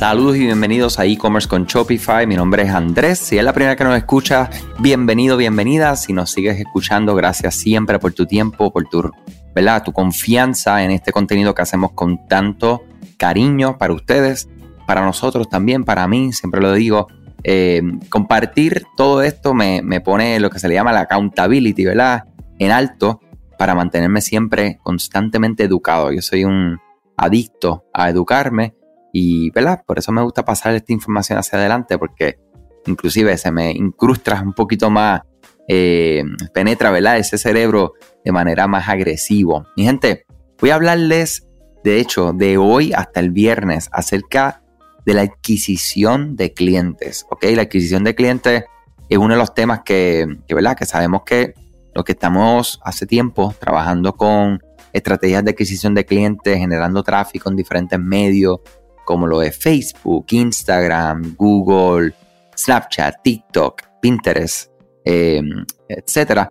Saludos y bienvenidos a e-commerce con Shopify. Mi nombre es Andrés. Si es la primera que nos escucha, bienvenido, bienvenida. Si nos sigues escuchando, gracias siempre por tu tiempo, por tu, ¿verdad? tu confianza en este contenido que hacemos con tanto cariño para ustedes, para nosotros también, para mí, siempre lo digo. Eh, compartir todo esto me, me pone lo que se le llama la accountability, ¿verdad? En alto para mantenerme siempre constantemente educado. Yo soy un adicto a educarme y, ¿verdad? Por eso me gusta pasar esta información hacia adelante porque inclusive se me incrusta un poquito más, eh, penetra, ¿verdad? Ese cerebro de manera más agresivo. Mi gente, voy a hablarles, de hecho, de hoy hasta el viernes acerca de la adquisición de clientes, ¿ok? La adquisición de clientes es uno de los temas que, que ¿verdad? Que sabemos que lo que estamos hace tiempo trabajando con estrategias de adquisición de clientes, generando tráfico en diferentes medios, como lo de Facebook, Instagram, Google, Snapchat, TikTok, Pinterest, eh, etcétera.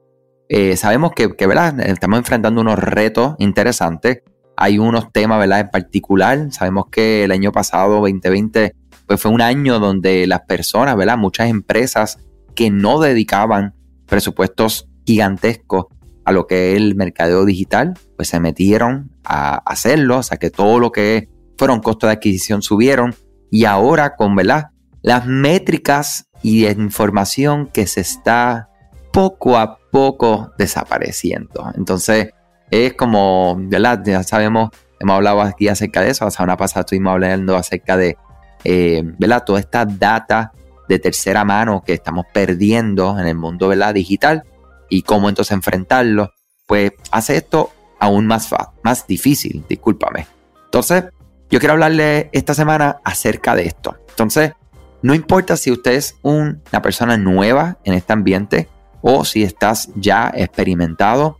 Eh, sabemos que, ¿verdad? estamos enfrentando unos retos interesantes. Hay unos temas ¿verdad? en particular. Sabemos que el año pasado, 2020, pues fue un año donde las personas, ¿verdad? muchas empresas que no dedicaban presupuestos gigantesco a lo que es el mercadeo digital, pues se metieron a hacerlo, o sea que todo lo que fueron costos de adquisición subieron y ahora con ¿verdad? las métricas y información que se está poco a poco desapareciendo. Entonces es como, ¿verdad? ya sabemos, hemos hablado aquí acerca de eso, la semana pasada estuvimos hablando acerca de eh, ¿verdad? toda esta data de tercera mano que estamos perdiendo en el mundo ¿verdad? digital y cómo entonces enfrentarlo, pues hace esto aún más, más difícil, discúlpame. Entonces, yo quiero hablarle esta semana acerca de esto. Entonces, no importa si usted es una persona nueva en este ambiente o si estás ya experimentado.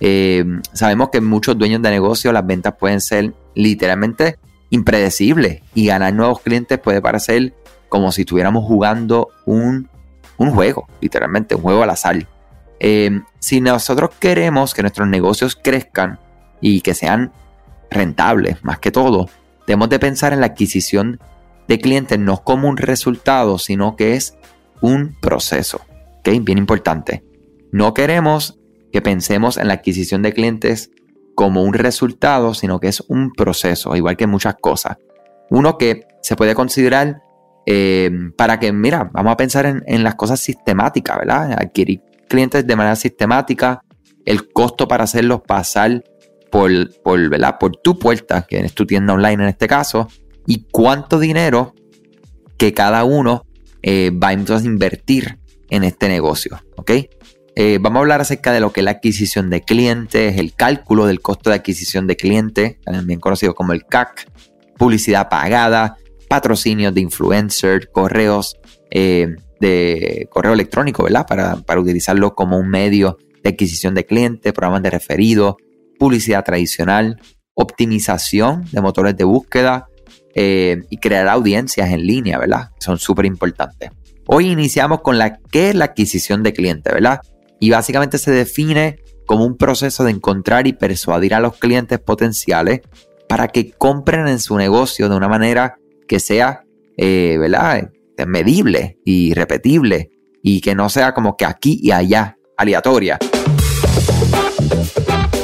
Eh, sabemos que muchos dueños de negocio las ventas pueden ser literalmente impredecibles y ganar nuevos clientes puede parecer como si estuviéramos jugando un, un juego, literalmente un juego al azar. Eh, si nosotros queremos que nuestros negocios crezcan y que sean rentables, más que todo, debemos de pensar en la adquisición de clientes no como un resultado, sino que es un proceso. Bien importante. No queremos que pensemos en la adquisición de clientes como un resultado, sino que es un proceso, igual que muchas cosas. Uno que se puede considerar eh, para que, mira, vamos a pensar en, en, las cosas sistemáticas, ¿verdad? Adquirir clientes de manera sistemática, el costo para hacerlos pasar por, por, por tu puerta, que es tu tienda online en este caso, y cuánto dinero que cada uno eh, va a invertir en este negocio. ¿ok? Eh, vamos a hablar acerca de lo que es la adquisición de clientes, el cálculo del costo de adquisición de clientes, también conocido como el CAC, publicidad pagada, patrocinios de influencers, correos, eh, de correo electrónico, ¿verdad? Para, para utilizarlo como un medio de adquisición de clientes, programas de referido, publicidad tradicional, optimización de motores de búsqueda eh, y crear audiencias en línea, ¿verdad? Son súper importantes. Hoy iniciamos con la que es la adquisición de clientes, ¿verdad? Y básicamente se define como un proceso de encontrar y persuadir a los clientes potenciales para que compren en su negocio de una manera que sea, eh, ¿verdad? medible y repetible y que no sea como que aquí y allá, aleatoria.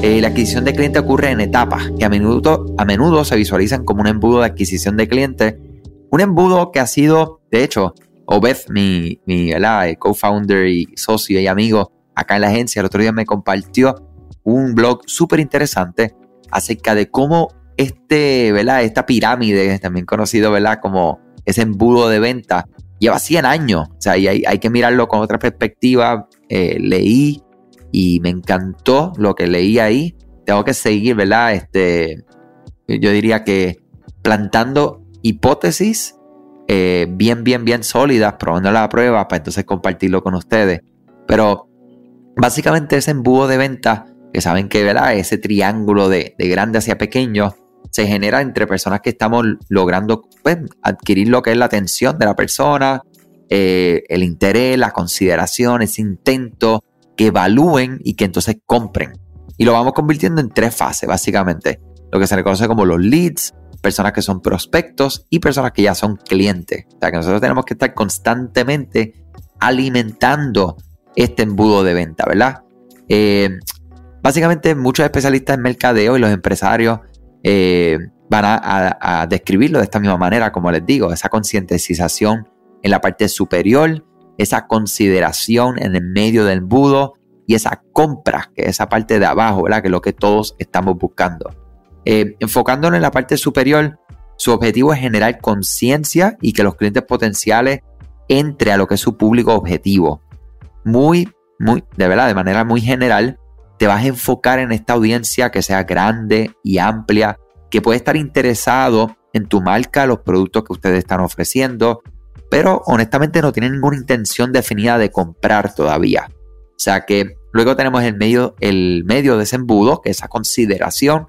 Eh, la adquisición de cliente ocurre en etapas que a menudo, a menudo se visualizan como un embudo de adquisición de clientes. Un embudo que ha sido, de hecho, Obed, mi, mi co-founder y socio y amigo acá en la agencia, el otro día me compartió un blog súper interesante acerca de cómo este, ¿verdad? esta pirámide, también conocido ¿verdad? como ese embudo de venta, lleva 100 años. O sea, hay, hay que mirarlo con otra perspectiva. Eh, leí y me encantó lo que leí ahí. Tengo que seguir, ¿verdad? Este, yo diría que plantando hipótesis eh, bien, bien, bien sólidas, probando la prueba para entonces compartirlo con ustedes. Pero básicamente ese embudo de venta, que saben que ¿verdad? ese triángulo de, grande hacia pequeño, se genera entre personas que estamos logrando pues, adquirir lo que es la atención de la persona, eh, el interés, la consideración, ese intento, que evalúen y que entonces compren. Y lo vamos convirtiendo en tres fases, básicamente. Lo que se reconoce como los leads, personas que son prospectos y personas que ya son clientes. O sea que nosotros tenemos que estar constantemente alimentando este embudo de venta, ¿verdad? Eh, básicamente muchos especialistas en mercadeo y los empresarios eh, van a, describirlo de esta misma manera, como les digo, esa concientización en la parte superior, esa consideración en el medio del embudo y esa compra, que es esa parte de abajo, ¿verdad? Que es lo que todos estamos buscando. Eh, enfocándonos en la parte superior, su objetivo es generar conciencia y que los clientes potenciales entre a lo que es su público objetivo. Muy, muy, de verdad, de manera muy general, te vas a enfocar en esta audiencia que sea grande y amplia, que puede estar interesado en tu marca, los productos que ustedes están ofreciendo, pero honestamente no tienen ninguna intención definida de comprar todavía. O sea que luego tenemos el medio, el medio de ese embudo, que es esa consideración,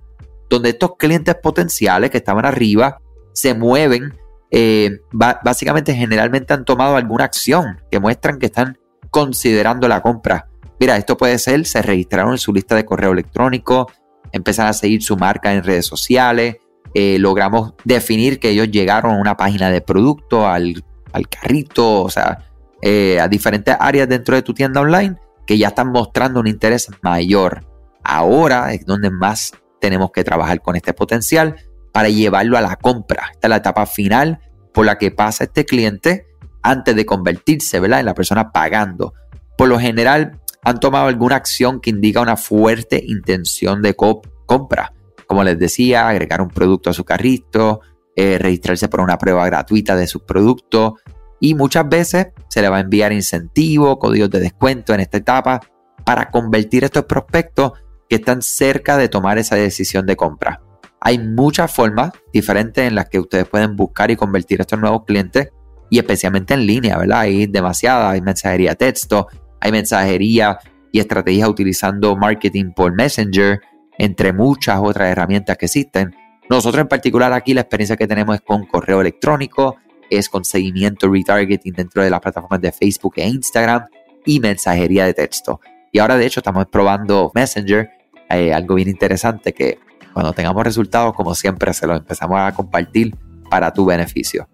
donde estos clientes potenciales que estaban arriba se mueven, eh, básicamente generalmente han tomado alguna acción que muestran que están considerando la compra. Mira, esto puede ser, se registraron en su lista de correo electrónico, empiezan a seguir su marca en redes sociales, eh, logramos definir que ellos llegaron a una página de producto, al, carrito, o sea, eh, a diferentes áreas dentro de tu tienda online que ya están mostrando un interés mayor. Ahora es donde más tenemos que trabajar con este potencial para llevarlo a la compra. Esta es la etapa final por la que pasa este cliente antes de convertirse ¿verdad? en la persona pagando. Por lo general, han tomado alguna acción que indica una fuerte intención de compra. Como les decía, agregar un producto a su carrito, eh, registrarse por una prueba gratuita de sus productos y muchas veces se le va a enviar incentivos, códigos de descuento en esta etapa para convertir estos prospectos que están cerca de tomar esa decisión de compra. Hay muchas formas diferentes en las que ustedes pueden buscar y convertir a estos nuevos clientes y especialmente en línea, ¿verdad? Hay demasiadas, hay mensajería texto, hay mensajería y estrategias utilizando marketing por Messenger, entre muchas otras herramientas que existen. Nosotros en particular aquí la experiencia que tenemos es con correo electrónico, es con seguimiento retargeting dentro de las plataformas de Facebook e Instagram y mensajería de texto. Y ahora de hecho estamos probando Messenger eh, algo bien interesante que cuando tengamos resultados, como siempre, se los empezamos a compartir para tu beneficio.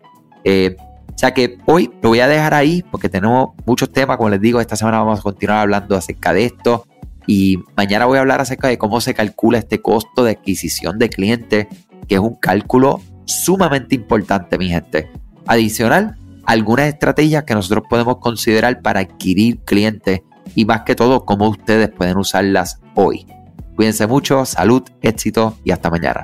Eh, o sea que hoy lo voy a dejar ahí porque tenemos muchos temas, como les digo, esta semana vamos a continuar hablando acerca de esto y mañana voy a hablar acerca de cómo se calcula este costo de adquisición de clientes, que es un cálculo sumamente importante, mi gente. Adicional, algunas estrategias que nosotros podemos considerar para adquirir clientes y más que todo, cómo ustedes pueden usarlas hoy. Cuídense mucho, salud, éxito y hasta mañana.